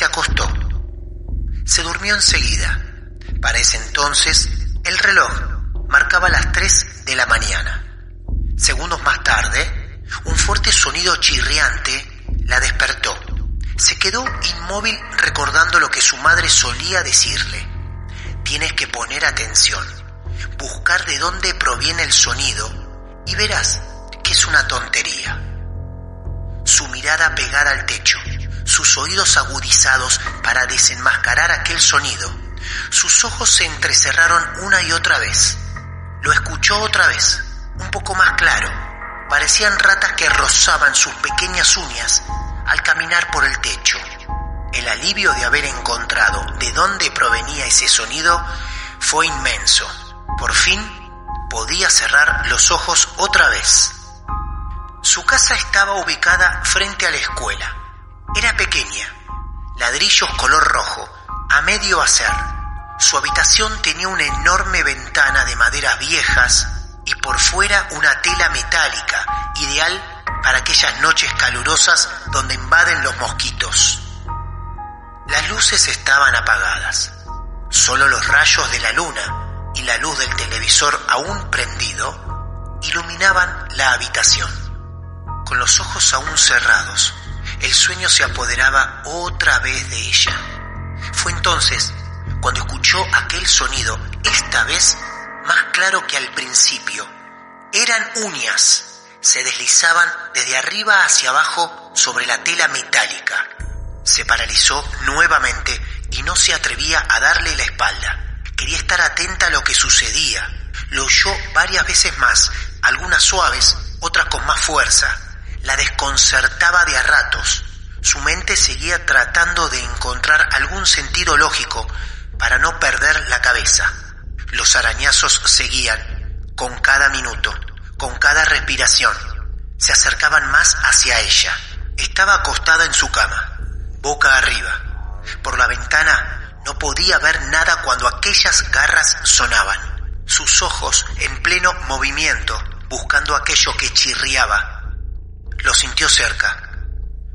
Se acostó. Se durmió enseguida. Para ese entonces, el reloj marcaba las 3 de la mañana. Segundos más tarde, un fuerte sonido chirriante la despertó. Se quedó inmóvil recordando lo que su madre solía decirle. Tienes que poner atención, buscar de dónde proviene el sonido y verás que es una tontería su mirada pegada al techo, sus oídos agudizados para desenmascarar aquel sonido. Sus ojos se entrecerraron una y otra vez. Lo escuchó otra vez, un poco más claro. Parecían ratas que rozaban sus pequeñas uñas al caminar por el techo. El alivio de haber encontrado de dónde provenía ese sonido fue inmenso. Por fin podía cerrar los ojos otra vez. Su casa estaba ubicada frente a la escuela. Era pequeña, ladrillos color rojo, a medio hacer. Su habitación tenía una enorme ventana de maderas viejas y por fuera una tela metálica, ideal para aquellas noches calurosas donde invaden los mosquitos. Las luces estaban apagadas. Solo los rayos de la luna y la luz del televisor aún prendido iluminaban la habitación con los ojos aún cerrados. El sueño se apoderaba otra vez de ella. Fue entonces cuando escuchó aquel sonido, esta vez más claro que al principio. Eran uñas. Se deslizaban desde arriba hacia abajo sobre la tela metálica. Se paralizó nuevamente y no se atrevía a darle la espalda. Quería estar atenta a lo que sucedía. Lo oyó varias veces más, algunas suaves, otras con más fuerza la desconcertaba de a ratos. Su mente seguía tratando de encontrar algún sentido lógico para no perder la cabeza. Los arañazos seguían, con cada minuto, con cada respiración. Se acercaban más hacia ella. Estaba acostada en su cama, boca arriba. Por la ventana no podía ver nada cuando aquellas garras sonaban. Sus ojos en pleno movimiento, buscando aquello que chirriaba, lo sintió cerca,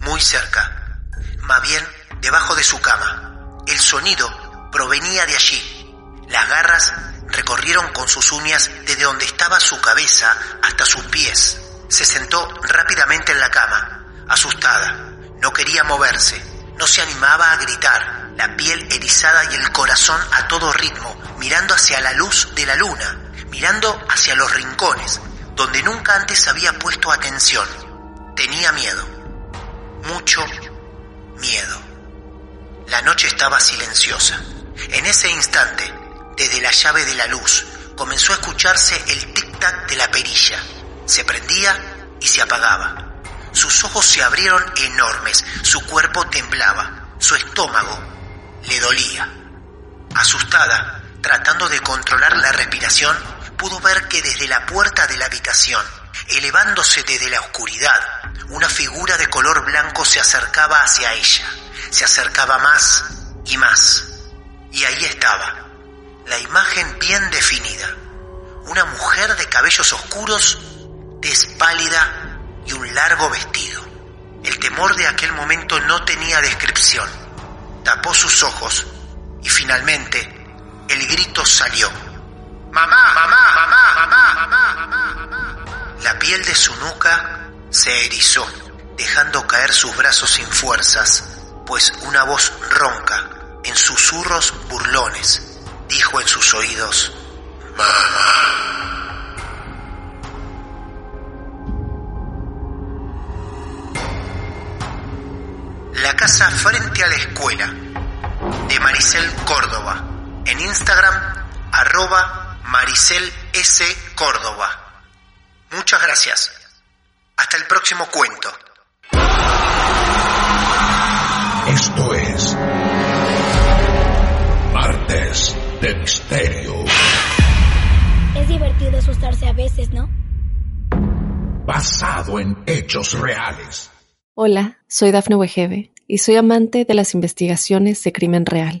muy cerca, más bien debajo de su cama. El sonido provenía de allí. Las garras recorrieron con sus uñas desde donde estaba su cabeza hasta sus pies. Se sentó rápidamente en la cama, asustada. No quería moverse, no se animaba a gritar, la piel erizada y el corazón a todo ritmo, mirando hacia la luz de la luna, mirando hacia los rincones, donde nunca antes había puesto atención. Tenía miedo, mucho miedo. La noche estaba silenciosa. En ese instante, desde la llave de la luz, comenzó a escucharse el tic-tac de la perilla. Se prendía y se apagaba. Sus ojos se abrieron enormes, su cuerpo temblaba, su estómago le dolía. Asustada, tratando de controlar la respiración, pudo ver que desde la puerta de la habitación, elevándose desde la oscuridad, una figura de color blanco se acercaba hacia ella, se acercaba más y más. Y ahí estaba, la imagen bien definida, una mujer de cabellos oscuros, tez pálida y un largo vestido. El temor de aquel momento no tenía descripción. Tapó sus ojos y finalmente el grito salió. Mamá, mamá, mamá, mamá, su nuca se erizó, dejando caer sus brazos sin fuerzas, pues una voz ronca, en susurros burlones, dijo en sus oídos, Mamá. La casa frente a la escuela, de Maricel Córdoba, en Instagram, arroba Maricel S. Córdoba. Muchas gracias. Hasta el próximo cuento. Esto es Martes de Misterio. Es divertido asustarse a veces, ¿no? Basado en hechos reales. Hola, soy Dafne Wegebe y soy amante de las investigaciones de crimen real.